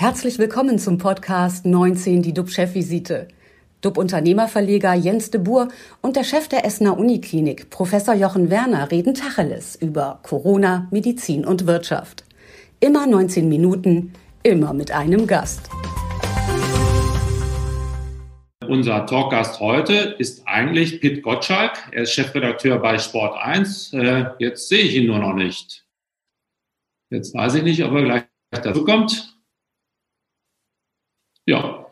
Herzlich willkommen zum Podcast 19, die DUB-Chefvisite. DUB-Unternehmerverleger Jens de Boer und der Chef der Essener Uniklinik, Professor Jochen Werner, reden Tacheles über Corona, Medizin und Wirtschaft. Immer 19 Minuten, immer mit einem Gast. Unser Talkgast heute ist eigentlich Pitt Gottschalk. Er ist Chefredakteur bei Sport 1. Äh, jetzt sehe ich ihn nur noch nicht. Jetzt weiß ich nicht, ob er gleich dazu kommt. Ja,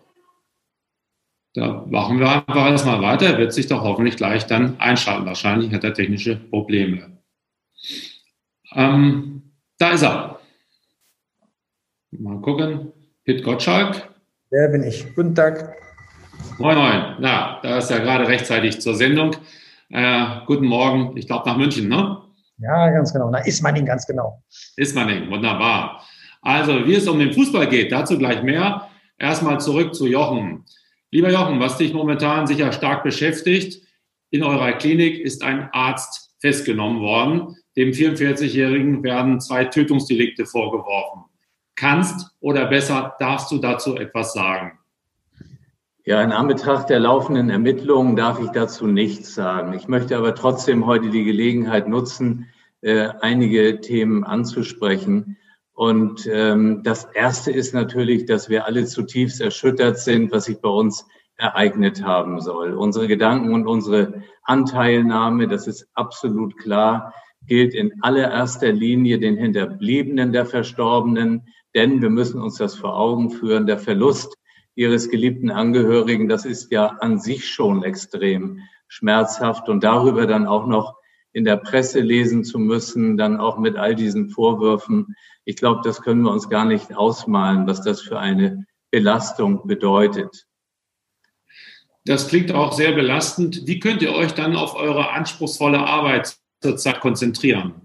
da machen wir einfach erstmal weiter. Er wird sich doch hoffentlich gleich dann einschalten. Wahrscheinlich hat er technische Probleme. Ähm, da ist er. Mal gucken. Pitt Gottschalk. Wer bin ich? Guten Tag. Moin, moin. Na, da ist ja gerade rechtzeitig zur Sendung. Äh, guten Morgen. Ich glaube nach München, ne? Ja, ganz genau. Na, Ismaning, ganz genau. Ismaning, wunderbar. Also, wie es um den Fußball geht, dazu gleich mehr. Erstmal zurück zu Jochen. Lieber Jochen, was dich momentan sicher stark beschäftigt, in eurer Klinik ist ein Arzt festgenommen worden. Dem 44-Jährigen werden zwei Tötungsdelikte vorgeworfen. Kannst oder besser darfst du dazu etwas sagen? Ja, in Anbetracht der laufenden Ermittlungen darf ich dazu nichts sagen. Ich möchte aber trotzdem heute die Gelegenheit nutzen, äh, einige Themen anzusprechen. Und ähm, das Erste ist natürlich, dass wir alle zutiefst erschüttert sind, was sich bei uns ereignet haben soll. Unsere Gedanken und unsere Anteilnahme, das ist absolut klar, gilt in allererster Linie den Hinterbliebenen der Verstorbenen, denn wir müssen uns das vor Augen führen, der Verlust ihres geliebten Angehörigen, das ist ja an sich schon extrem schmerzhaft und darüber dann auch noch in der Presse lesen zu müssen, dann auch mit all diesen Vorwürfen. Ich glaube, das können wir uns gar nicht ausmalen, was das für eine Belastung bedeutet. Das klingt auch sehr belastend. Wie könnt ihr euch dann auf eure anspruchsvolle Arbeit zurzeit konzentrieren?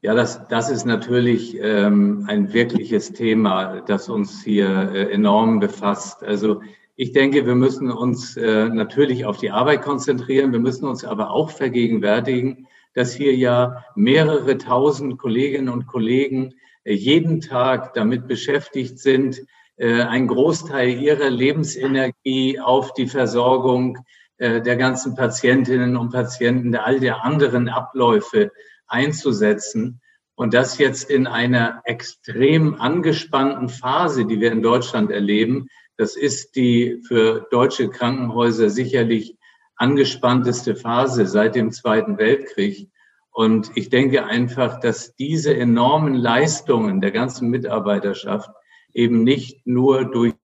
Ja, das, das ist natürlich ähm, ein wirkliches Thema, das uns hier äh, enorm befasst. Also ich denke, wir müssen uns äh, natürlich auf die Arbeit konzentrieren. Wir müssen uns aber auch vergegenwärtigen, dass hier ja mehrere tausend Kolleginnen und Kollegen äh, jeden Tag damit beschäftigt sind, äh, einen Großteil ihrer Lebensenergie auf die Versorgung äh, der ganzen Patientinnen und Patienten, der all der anderen Abläufe einzusetzen. Und das jetzt in einer extrem angespannten Phase, die wir in Deutschland erleben, das ist die für deutsche Krankenhäuser sicherlich angespannteste Phase seit dem Zweiten Weltkrieg. Und ich denke einfach, dass diese enormen Leistungen der ganzen Mitarbeiterschaft eben nicht nur durch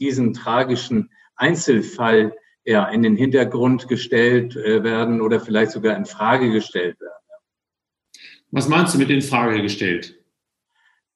diesen tragischen Einzelfall ja, in den Hintergrund gestellt äh, werden oder vielleicht sogar in Frage gestellt werden. Was meinst du mit in Frage gestellt?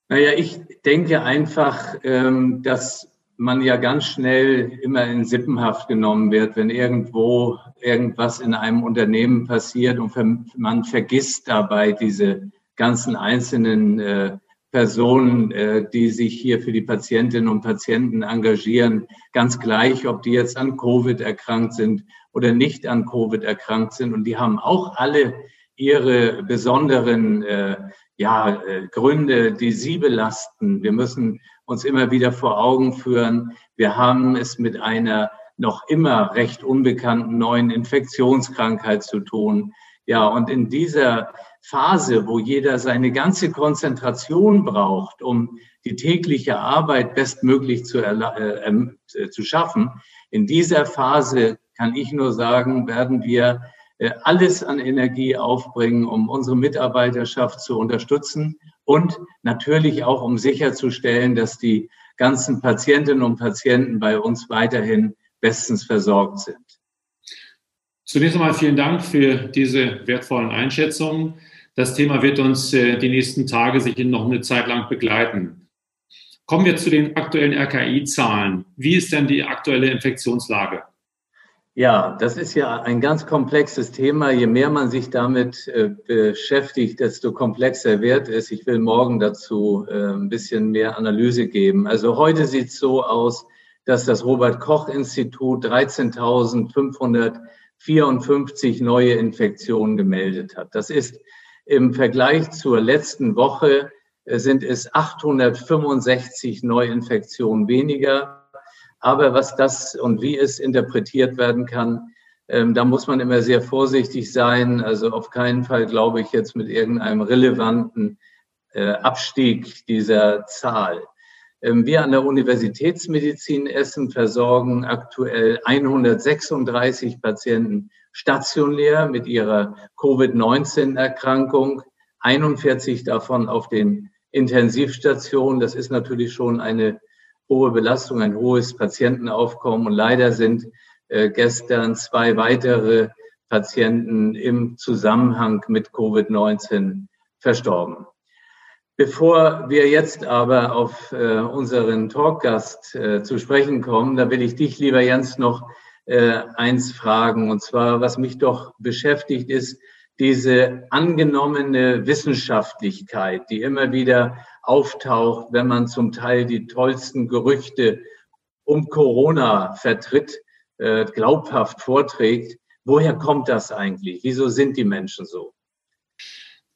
Naja, ich denke einfach, ähm, dass man ja ganz schnell immer in Sippenhaft genommen wird, wenn irgendwo irgendwas in einem Unternehmen passiert und man vergisst dabei diese ganzen einzelnen äh, Personen, äh, die sich hier für die Patientinnen und Patienten engagieren, ganz gleich, ob die jetzt an Covid erkrankt sind oder nicht an Covid erkrankt sind. Und die haben auch alle ihre besonderen äh, ja, äh, Gründe, die sie belasten. Wir müssen uns immer wieder vor Augen führen, wir haben es mit einer noch immer recht unbekannten neuen Infektionskrankheit zu tun. Ja, und in dieser Phase, wo jeder seine ganze Konzentration braucht, um die tägliche Arbeit bestmöglich zu, äh, äh, zu schaffen, in dieser Phase kann ich nur sagen, werden wir äh, alles an Energie aufbringen, um unsere Mitarbeiterschaft zu unterstützen und natürlich auch, um sicherzustellen, dass die ganzen Patientinnen und Patienten bei uns weiterhin bestens versorgt sind. Zunächst einmal vielen Dank für diese wertvollen Einschätzungen. Das Thema wird uns äh, die nächsten Tage sich noch eine Zeit lang begleiten. Kommen wir zu den aktuellen RKI-Zahlen. Wie ist denn die aktuelle Infektionslage? Ja, das ist ja ein ganz komplexes Thema. Je mehr man sich damit äh, beschäftigt, desto komplexer wird es. Ich will morgen dazu äh, ein bisschen mehr Analyse geben. Also heute sieht es so aus, dass das Robert Koch Institut 13.554 neue Infektionen gemeldet hat. Das ist im Vergleich zur letzten Woche sind es 865 Neuinfektionen weniger. Aber was das und wie es interpretiert werden kann, ähm, da muss man immer sehr vorsichtig sein. Also auf keinen Fall glaube ich jetzt mit irgendeinem relevanten äh, Abstieg dieser Zahl. Ähm, wir an der Universitätsmedizin Essen versorgen aktuell 136 Patienten stationär mit ihrer Covid-19-Erkrankung, 41 davon auf den Intensivstationen. Das ist natürlich schon eine hohe Belastung, ein hohes Patientenaufkommen. Und leider sind äh, gestern zwei weitere Patienten im Zusammenhang mit Covid-19 verstorben. Bevor wir jetzt aber auf äh, unseren Talkgast äh, zu sprechen kommen, da will ich dich, lieber Jens, noch äh, eins fragen. Und zwar, was mich doch beschäftigt, ist diese angenommene Wissenschaftlichkeit, die immer wieder auftaucht, wenn man zum Teil die tollsten Gerüchte um Corona vertritt, äh, glaubhaft vorträgt. Woher kommt das eigentlich? Wieso sind die Menschen so?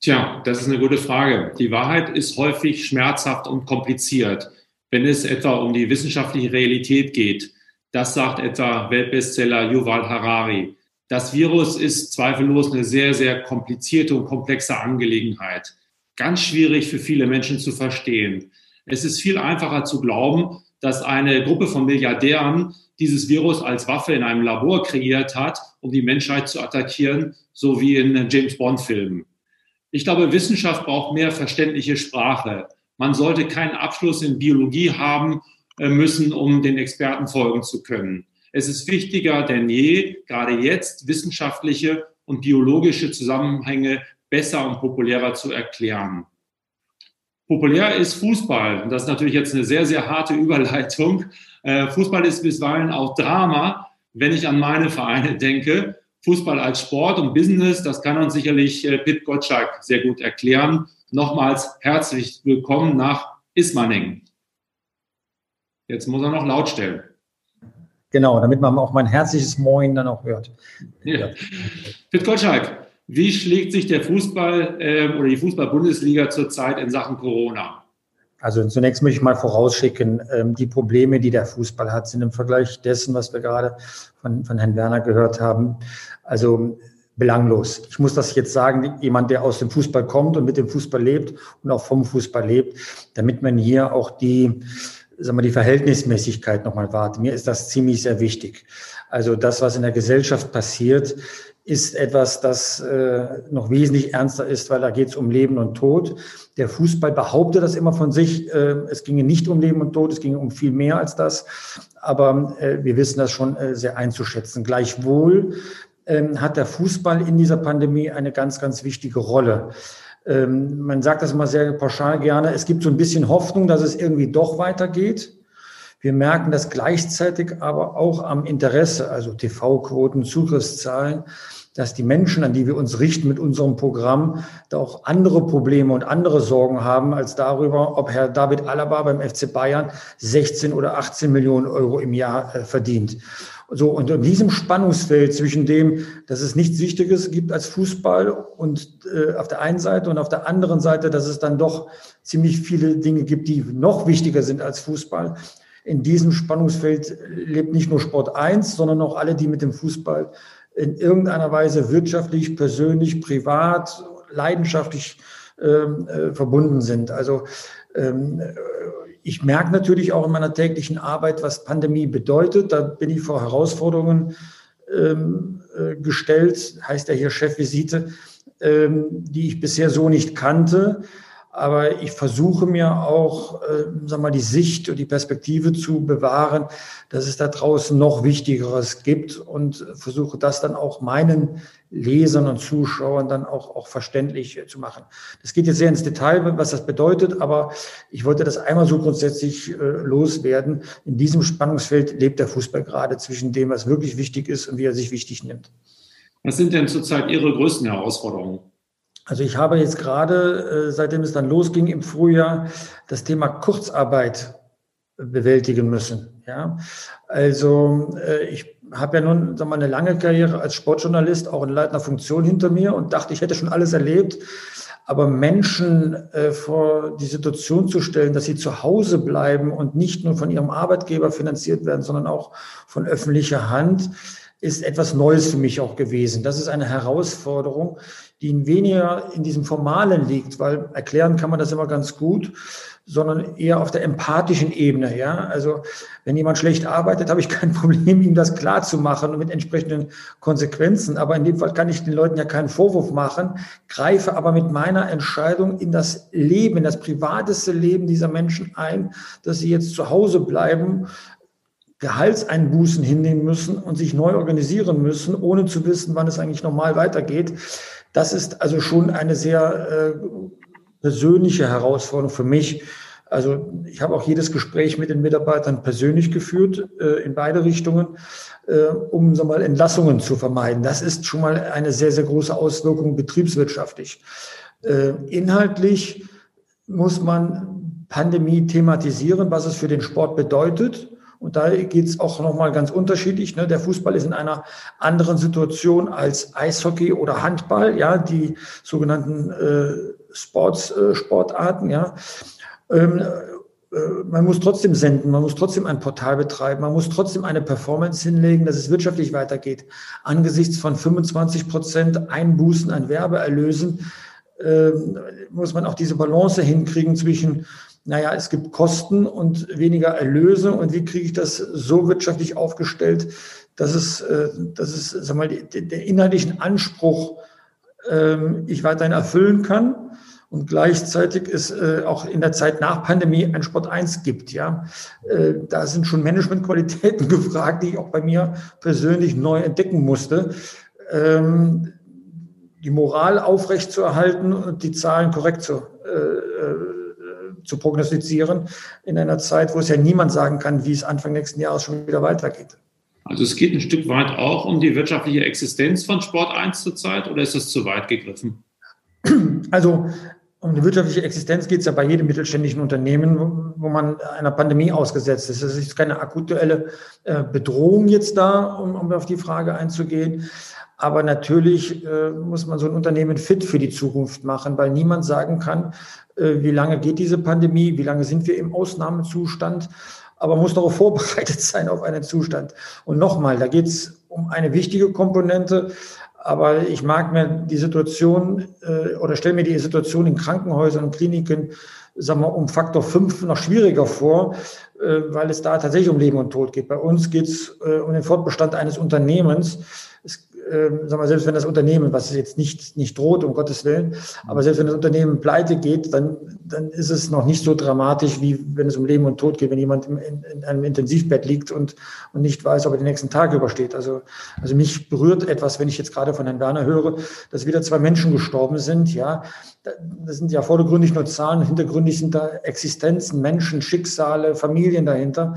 Tja, das ist eine gute Frage. Die Wahrheit ist häufig schmerzhaft und kompliziert, wenn es etwa um die wissenschaftliche Realität geht. Das sagt etwa Weltbestseller Yuval Harari. Das Virus ist zweifellos eine sehr, sehr komplizierte und komplexe Angelegenheit. Ganz schwierig für viele Menschen zu verstehen. Es ist viel einfacher zu glauben, dass eine Gruppe von Milliardären dieses Virus als Waffe in einem Labor kreiert hat, um die Menschheit zu attackieren, so wie in James Bond-Filmen. Ich glaube, Wissenschaft braucht mehr verständliche Sprache. Man sollte keinen Abschluss in Biologie haben äh, müssen, um den Experten folgen zu können. Es ist wichtiger denn je, gerade jetzt wissenschaftliche und biologische Zusammenhänge besser und populärer zu erklären. Populär ist Fußball. Und das ist natürlich jetzt eine sehr, sehr harte Überleitung. Äh, Fußball ist bisweilen auch Drama, wenn ich an meine Vereine denke. Fußball als Sport und Business, das kann uns sicherlich äh, Pit Gottschalk sehr gut erklären. Nochmals herzlich willkommen nach Ismaning. Jetzt muss er noch laut stellen. Genau, damit man auch mein herzliches Moin dann auch hört. Ja. Pit Gottschalk, wie schlägt sich der Fußball äh, oder die Fußball-Bundesliga zurzeit in Sachen Corona? Also zunächst möchte ich mal vorausschicken, ähm, die Probleme, die der Fußball hat, sind im Vergleich dessen, was wir gerade von, von Herrn Werner gehört haben, also belanglos. Ich muss das jetzt sagen, jemand, der aus dem Fußball kommt und mit dem Fußball lebt und auch vom Fußball lebt, damit man hier auch die, sagen wir, die Verhältnismäßigkeit nochmal wahrt. Mir ist das ziemlich sehr wichtig. Also das, was in der Gesellschaft passiert, ist etwas, das äh, noch wesentlich ernster ist, weil da geht es um Leben und Tod. Der Fußball behauptet das immer von sich. Äh, es ginge nicht um Leben und Tod, es ginge um viel mehr als das. Aber äh, wir wissen das schon äh, sehr einzuschätzen. Gleichwohl ähm, hat der Fußball in dieser Pandemie eine ganz, ganz wichtige Rolle. Ähm, man sagt das immer sehr pauschal gerne. Es gibt so ein bisschen Hoffnung, dass es irgendwie doch weitergeht. Wir merken das gleichzeitig aber auch am Interesse, also TV-Quoten, Zugriffszahlen, dass die Menschen, an die wir uns richten mit unserem Programm, da auch andere Probleme und andere Sorgen haben als darüber, ob Herr David Alaba beim FC Bayern 16 oder 18 Millionen Euro im Jahr äh, verdient. So, und in diesem Spannungsfeld zwischen dem, dass es nichts Wichtiges gibt als Fußball und äh, auf der einen Seite und auf der anderen Seite, dass es dann doch ziemlich viele Dinge gibt, die noch wichtiger sind als Fußball. In diesem Spannungsfeld lebt nicht nur Sport 1, sondern auch alle, die mit dem Fußball in irgendeiner Weise wirtschaftlich, persönlich, privat, leidenschaftlich ähm, äh, verbunden sind. Also ähm, ich merke natürlich auch in meiner täglichen Arbeit, was Pandemie bedeutet. Da bin ich vor Herausforderungen ähm, äh, gestellt, heißt ja hier Chefvisite, ähm, die ich bisher so nicht kannte. Aber ich versuche mir auch, äh, sag mal, die Sicht und die Perspektive zu bewahren, dass es da draußen noch Wichtigeres gibt und versuche das dann auch meinen Lesern und Zuschauern dann auch, auch verständlich zu machen. Das geht jetzt sehr ins Detail, was das bedeutet, aber ich wollte das einmal so grundsätzlich äh, loswerden. In diesem Spannungsfeld lebt der Fußball gerade zwischen dem, was wirklich wichtig ist und wie er sich wichtig nimmt. Was sind denn zurzeit Ihre größten Herausforderungen? Also ich habe jetzt gerade, äh, seitdem es dann losging im Frühjahr, das Thema Kurzarbeit bewältigen müssen. Ja, also äh, ich habe ja nun sagen wir, eine lange Karriere als Sportjournalist, auch in leitender Funktion hinter mir und dachte, ich hätte schon alles erlebt. Aber Menschen äh, vor die Situation zu stellen, dass sie zu Hause bleiben und nicht nur von ihrem Arbeitgeber finanziert werden, sondern auch von öffentlicher Hand, ist etwas Neues für mich auch gewesen. Das ist eine Herausforderung, die weniger in diesem Formalen liegt, weil erklären kann man das immer ganz gut, sondern eher auf der empathischen Ebene. Ja, also wenn jemand schlecht arbeitet, habe ich kein Problem, ihm das klar zu machen und mit entsprechenden Konsequenzen. Aber in dem Fall kann ich den Leuten ja keinen Vorwurf machen, greife aber mit meiner Entscheidung in das Leben, in das privateste Leben dieser Menschen ein, dass sie jetzt zu Hause bleiben, Gehaltseinbußen hinnehmen müssen und sich neu organisieren müssen, ohne zu wissen, wann es eigentlich normal weitergeht. Das ist also schon eine sehr äh, persönliche Herausforderung für mich. Also ich habe auch jedes Gespräch mit den Mitarbeitern persönlich geführt, äh, in beide Richtungen, äh, um so mal Entlassungen zu vermeiden. Das ist schon mal eine sehr, sehr große Auswirkung betriebswirtschaftlich. Äh, inhaltlich muss man Pandemie thematisieren, was es für den Sport bedeutet und da geht es auch nochmal ganz unterschiedlich. Ne? Der Fußball ist in einer anderen Situation als Eishockey oder Handball, ja, die sogenannten äh, Sports, äh, Sportarten, ja. Ähm, äh, man muss trotzdem senden, man muss trotzdem ein Portal betreiben, man muss trotzdem eine Performance hinlegen, dass es wirtschaftlich weitergeht. Angesichts von 25 Prozent Einbußen an Werbeerlösen äh, muss man auch diese Balance hinkriegen zwischen naja, es gibt Kosten und weniger Erlöse und wie kriege ich das so wirtschaftlich aufgestellt, dass es, äh, dass es sag mal, den inhaltlichen Anspruch ähm, ich weiterhin erfüllen kann und gleichzeitig es äh, auch in der Zeit nach Pandemie ein Sport 1 gibt. Ja, äh, da sind schon Managementqualitäten gefragt, die ich auch bei mir persönlich neu entdecken musste. Ähm, die Moral aufrechtzuerhalten und die Zahlen korrekt zu, äh, zu prognostizieren in einer Zeit, wo es ja niemand sagen kann, wie es Anfang nächsten Jahres schon wieder weitergeht. Also es geht ein Stück weit auch um die wirtschaftliche Existenz von Sport 1 zurzeit oder ist das zu weit gegriffen? Also um die wirtschaftliche Existenz geht es ja bei jedem mittelständischen Unternehmen, wo man einer Pandemie ausgesetzt ist. Es ist keine aktuelle äh, Bedrohung jetzt da, um, um auf die Frage einzugehen. Aber natürlich äh, muss man so ein Unternehmen fit für die Zukunft machen, weil niemand sagen kann, äh, wie lange geht diese Pandemie, wie lange sind wir im Ausnahmezustand. Aber muss darauf vorbereitet sein auf einen Zustand. Und nochmal, da geht es um eine wichtige Komponente. Aber ich mag mir die Situation äh, oder stelle mir die Situation in Krankenhäusern und Kliniken, sagen wir, um Faktor 5 noch schwieriger vor, äh, weil es da tatsächlich um Leben und Tod geht. Bei uns geht es äh, um den Fortbestand eines Unternehmens. Es äh, sag mal, selbst wenn das Unternehmen, was jetzt nicht, nicht droht, um Gottes Willen, aber selbst wenn das Unternehmen pleite geht, dann, dann ist es noch nicht so dramatisch, wie wenn es um Leben und Tod geht, wenn jemand in, in einem Intensivbett liegt und, und nicht weiß, ob er den nächsten Tag übersteht. Also, also mich berührt etwas, wenn ich jetzt gerade von Herrn Werner höre, dass wieder zwei Menschen gestorben sind. Ja, das sind ja vordergründig nur Zahlen, hintergründig sind da Existenzen, Menschen, Schicksale, Familien dahinter.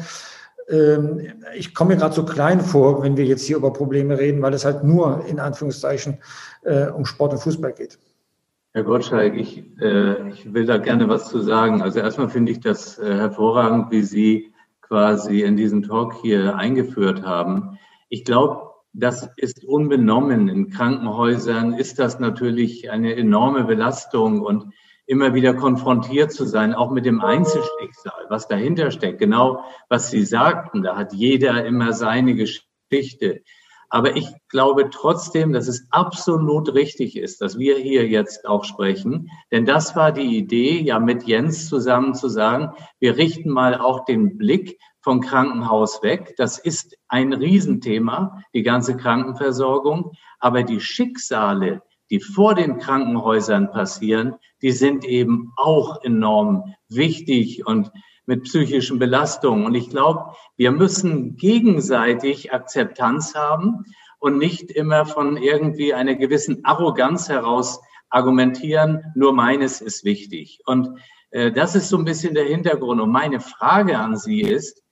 Ähm, ich komme mir gerade so klein vor, wenn wir jetzt hier über Probleme reden, weil es halt nur in Anführungszeichen äh, um Sport und Fußball geht. Herr Gottschalk, ich, äh, ich will da gerne was zu sagen. Also erstmal finde ich das äh, hervorragend, wie Sie quasi in diesen Talk hier eingeführt haben. Ich glaube, das ist unbenommen. In Krankenhäusern ist das natürlich eine enorme Belastung und immer wieder konfrontiert zu sein, auch mit dem Einzelschicksal, was dahinter steckt. Genau, was Sie sagten, da hat jeder immer seine Geschichte. Aber ich glaube trotzdem, dass es absolut richtig ist, dass wir hier jetzt auch sprechen. Denn das war die Idee, ja mit Jens zusammen zu sagen, wir richten mal auch den Blick vom Krankenhaus weg. Das ist ein Riesenthema, die ganze Krankenversorgung. Aber die Schicksale, die vor den Krankenhäusern passieren, die sind eben auch enorm wichtig und mit psychischen Belastungen. Und ich glaube, wir müssen gegenseitig Akzeptanz haben und nicht immer von irgendwie einer gewissen Arroganz heraus argumentieren, nur meines ist wichtig. Und äh, das ist so ein bisschen der Hintergrund. Und meine Frage an Sie ist,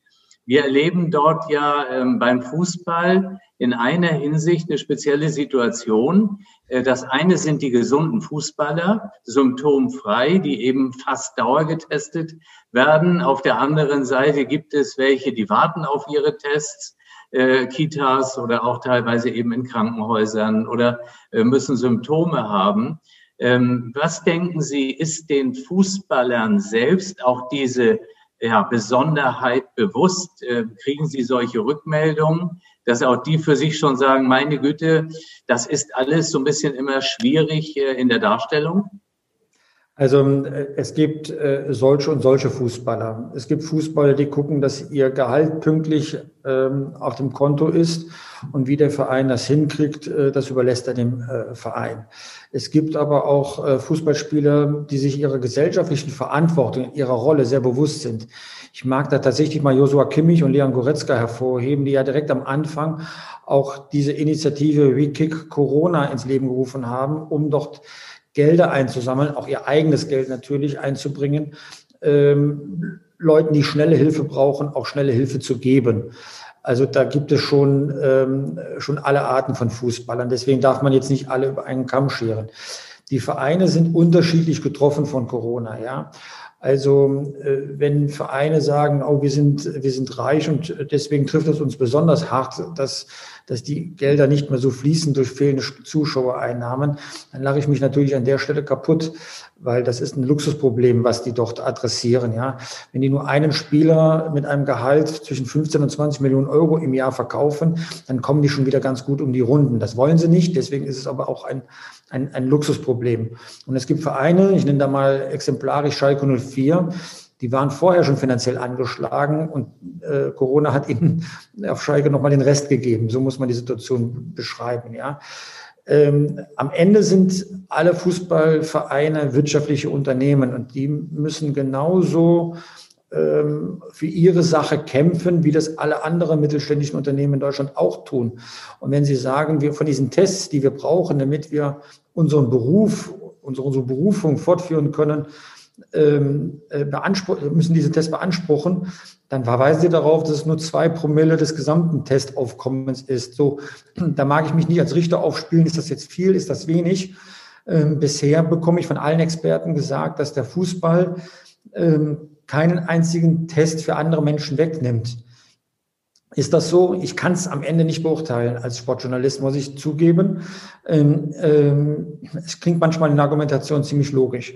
wir erleben dort ja ähm, beim Fußball in einer Hinsicht eine spezielle Situation. Äh, das eine sind die gesunden Fußballer, symptomfrei, die eben fast dauergetestet werden. Auf der anderen Seite gibt es welche, die warten auf ihre Tests. Äh, Kitas oder auch teilweise eben in Krankenhäusern oder äh, müssen Symptome haben. Ähm, was denken Sie, ist den Fußballern selbst auch diese ja, Besonderheit bewusst? Äh, kriegen Sie solche Rückmeldungen, dass auch die für sich schon sagen, meine Güte, das ist alles so ein bisschen immer schwierig äh, in der Darstellung? Also äh, es gibt äh, solche und solche Fußballer. Es gibt Fußballer, die gucken, dass ihr Gehalt pünktlich ähm, auf dem Konto ist und wie der Verein das hinkriegt, äh, das überlässt er dem äh, Verein. Es gibt aber auch äh, Fußballspieler, die sich ihrer gesellschaftlichen Verantwortung, ihrer Rolle sehr bewusst sind. Ich mag da tatsächlich mal Josua Kimmich und Leon Goretzka hervorheben, die ja direkt am Anfang auch diese Initiative We Kick Corona ins Leben gerufen haben, um dort Gelder einzusammeln, auch ihr eigenes Geld natürlich einzubringen, ähm, Leuten, die schnelle Hilfe brauchen, auch schnelle Hilfe zu geben. Also da gibt es schon, ähm, schon alle Arten von Fußballern. Deswegen darf man jetzt nicht alle über einen Kamm scheren. Die Vereine sind unterschiedlich getroffen von Corona, ja. Also äh, wenn Vereine sagen, oh, wir sind, wir sind reich und deswegen trifft es uns besonders hart, dass, dass die Gelder nicht mehr so fließen durch fehlende Zuschauereinnahmen, dann lache ich mich natürlich an der Stelle kaputt, weil das ist ein Luxusproblem, was die dort adressieren. Ja, wenn die nur einen Spieler mit einem Gehalt zwischen 15 und 20 Millionen Euro im Jahr verkaufen, dann kommen die schon wieder ganz gut um die Runden. Das wollen sie nicht. Deswegen ist es aber auch ein ein, ein Luxusproblem. Und es gibt Vereine, ich nenne da mal exemplarisch Schalke 04, die waren vorher schon finanziell angeschlagen und äh, Corona hat ihnen auf Schalke nochmal den Rest gegeben. So muss man die Situation beschreiben. Ja. Ähm, am Ende sind alle Fußballvereine wirtschaftliche Unternehmen und die müssen genauso für ihre Sache kämpfen, wie das alle anderen mittelständischen Unternehmen in Deutschland auch tun. Und wenn Sie sagen, wir von diesen Tests, die wir brauchen, damit wir unseren Beruf, unsere, unsere Berufung fortführen können, ähm, äh, müssen diese Tests beanspruchen, dann verweisen Sie darauf, dass es nur zwei Promille des gesamten Testaufkommens ist. So, da mag ich mich nicht als Richter aufspielen, ist das jetzt viel, ist das wenig. Ähm, bisher bekomme ich von allen Experten gesagt, dass der Fußball ähm, keinen einzigen Test für andere Menschen wegnimmt. Ist das so? Ich kann es am Ende nicht beurteilen als Sportjournalist, muss ich zugeben. Ähm, ähm, es klingt manchmal in der Argumentation ziemlich logisch.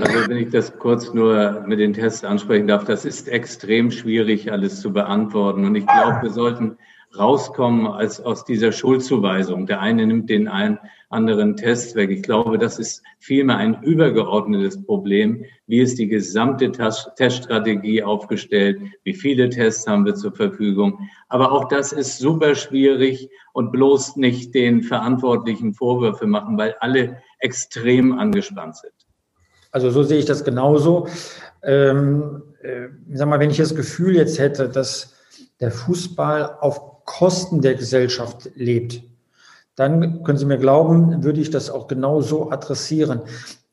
Also wenn ich das kurz nur mit den Tests ansprechen darf, das ist extrem schwierig, alles zu beantworten. Und ich glaube, wir sollten rauskommen als aus dieser Schuldzuweisung. Der eine nimmt den einen anderen Test weg. Ich glaube, das ist vielmehr ein übergeordnetes Problem. Wie ist die gesamte Teststrategie aufgestellt? Wie viele Tests haben wir zur Verfügung? Aber auch das ist super schwierig und bloß nicht den Verantwortlichen Vorwürfe machen, weil alle extrem angespannt sind. Also so sehe ich das genauso. Ähm, äh, sag mal, wenn ich das Gefühl jetzt hätte, dass der Fußball auf Kosten der Gesellschaft lebt, dann können Sie mir glauben, würde ich das auch genau so adressieren.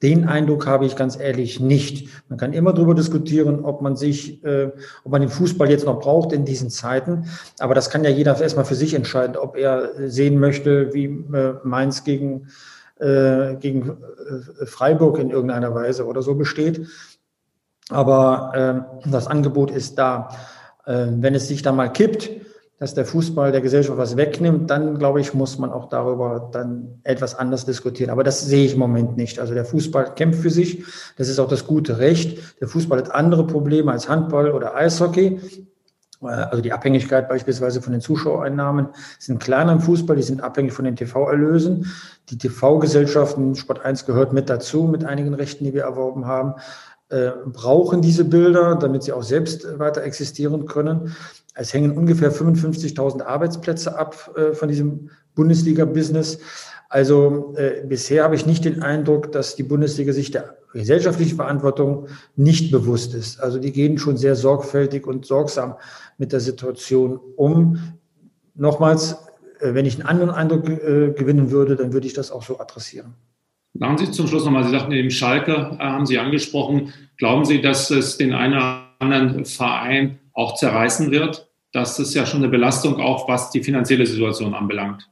Den Eindruck habe ich ganz ehrlich nicht. Man kann immer darüber diskutieren, ob man sich, äh, ob man den Fußball jetzt noch braucht in diesen Zeiten. Aber das kann ja jeder erstmal für sich entscheiden, ob er sehen möchte, wie äh, Mainz gegen, äh, gegen äh, Freiburg in irgendeiner Weise oder so besteht. Aber äh, das Angebot ist da. Äh, wenn es sich da mal kippt, dass der Fußball der Gesellschaft was wegnimmt, dann glaube ich, muss man auch darüber dann etwas anders diskutieren. Aber das sehe ich im Moment nicht. Also der Fußball kämpft für sich. Das ist auch das gute Recht. Der Fußball hat andere Probleme als Handball oder Eishockey. Also die Abhängigkeit beispielsweise von den Zuschauereinnahmen sind kleiner im Fußball, die sind abhängig von den TV-Erlösen. Die TV-Gesellschaften, Sport 1 gehört mit dazu, mit einigen Rechten, die wir erworben haben, äh, brauchen diese Bilder, damit sie auch selbst weiter existieren können. Es hängen ungefähr 55.000 Arbeitsplätze ab äh, von diesem Bundesliga-Business. Also äh, bisher habe ich nicht den Eindruck, dass die Bundesliga sich der gesellschaftlichen Verantwortung nicht bewusst ist. Also die gehen schon sehr sorgfältig und sorgsam mit der Situation um. Nochmals, äh, wenn ich einen anderen Eindruck äh, gewinnen würde, dann würde ich das auch so adressieren. Machen Sie zum Schluss nochmal, Sie sagten eben Schalke, äh, haben Sie angesprochen. Glauben Sie, dass es den einen oder anderen Verein auch zerreißen wird. Das ist ja schon eine Belastung, auch was die finanzielle Situation anbelangt.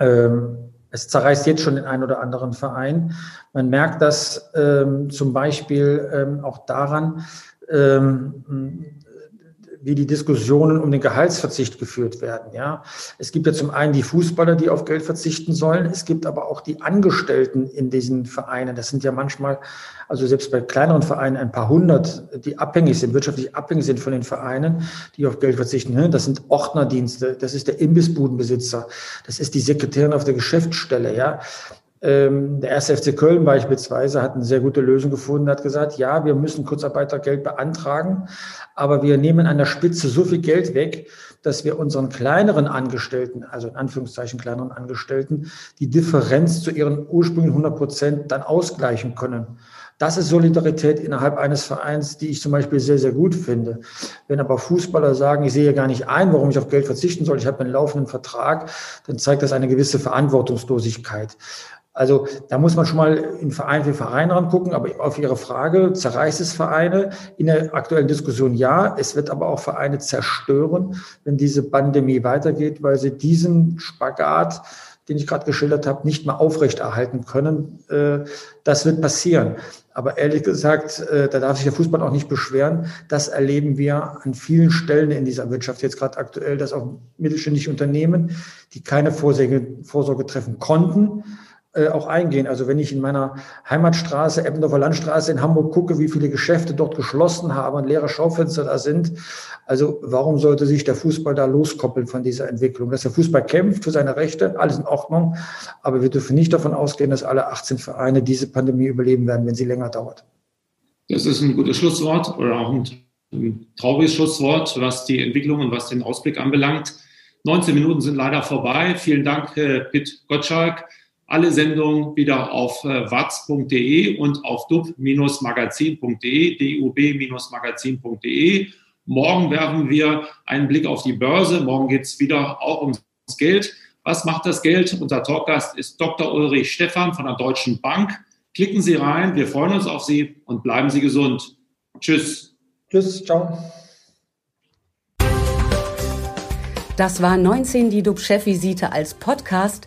Ähm, es zerreißt jetzt schon den einen oder anderen Verein. Man merkt das ähm, zum Beispiel ähm, auch daran, ähm, wie die Diskussionen um den Gehaltsverzicht geführt werden. Ja, es gibt ja zum einen die Fußballer, die auf Geld verzichten sollen. Es gibt aber auch die Angestellten in diesen Vereinen. Das sind ja manchmal, also selbst bei kleineren Vereinen, ein paar hundert, die abhängig sind, wirtschaftlich abhängig sind von den Vereinen, die auf Geld verzichten. Ne? Das sind Ordnerdienste, das ist der Imbissbudenbesitzer, das ist die Sekretärin auf der Geschäftsstelle. Ja, der erste FC Köln beispielsweise hat eine sehr gute Lösung gefunden, hat gesagt, ja, wir müssen Kurzarbeitergeld beantragen, aber wir nehmen an der Spitze so viel Geld weg, dass wir unseren kleineren Angestellten, also in Anführungszeichen kleineren Angestellten, die Differenz zu ihren ursprünglichen 100 Prozent dann ausgleichen können. Das ist Solidarität innerhalb eines Vereins, die ich zum Beispiel sehr, sehr gut finde. Wenn aber Fußballer sagen, ich sehe gar nicht ein, warum ich auf Geld verzichten soll, ich habe einen laufenden Vertrag, dann zeigt das eine gewisse Verantwortungslosigkeit. Also da muss man schon mal in Verein für Verein rangucken, aber auf Ihre Frage, zerreißt es Vereine? In der aktuellen Diskussion ja, es wird aber auch Vereine zerstören, wenn diese Pandemie weitergeht, weil sie diesen Spagat, den ich gerade geschildert habe, nicht mehr aufrechterhalten können. Äh, das wird passieren. Aber ehrlich gesagt, äh, da darf sich der Fußball auch nicht beschweren. Das erleben wir an vielen Stellen in dieser Wirtschaft jetzt gerade aktuell, dass auch mittelständische Unternehmen, die keine Vorsorge, Vorsorge treffen konnten, äh, auch eingehen. Also wenn ich in meiner Heimatstraße, Eppendorfer Landstraße in Hamburg gucke, wie viele Geschäfte dort geschlossen haben und leere Schaufenster da sind. Also warum sollte sich der Fußball da loskoppeln von dieser Entwicklung? Dass der Fußball kämpft für seine Rechte, alles in Ordnung. Aber wir dürfen nicht davon ausgehen, dass alle 18 Vereine diese Pandemie überleben werden, wenn sie länger dauert. Das ist ein gutes Schlusswort oder auch ein, ein trauriges Schlusswort, was die Entwicklung und was den Ausblick anbelangt. 19 Minuten sind leider vorbei. Vielen Dank, äh, Pitt Gottschalk alle Sendungen wieder auf äh, watz.de und auf dub-magazin.de, dub-magazin.de. Morgen werfen wir einen Blick auf die Börse. Morgen geht es wieder auch ums Geld. Was macht das Geld? Unser Talkgast ist Dr. Ulrich Stephan von der Deutschen Bank. Klicken Sie rein, wir freuen uns auf Sie und bleiben Sie gesund. Tschüss. Tschüss, ciao. Das war 19 die DUB-Chefvisite als Podcast.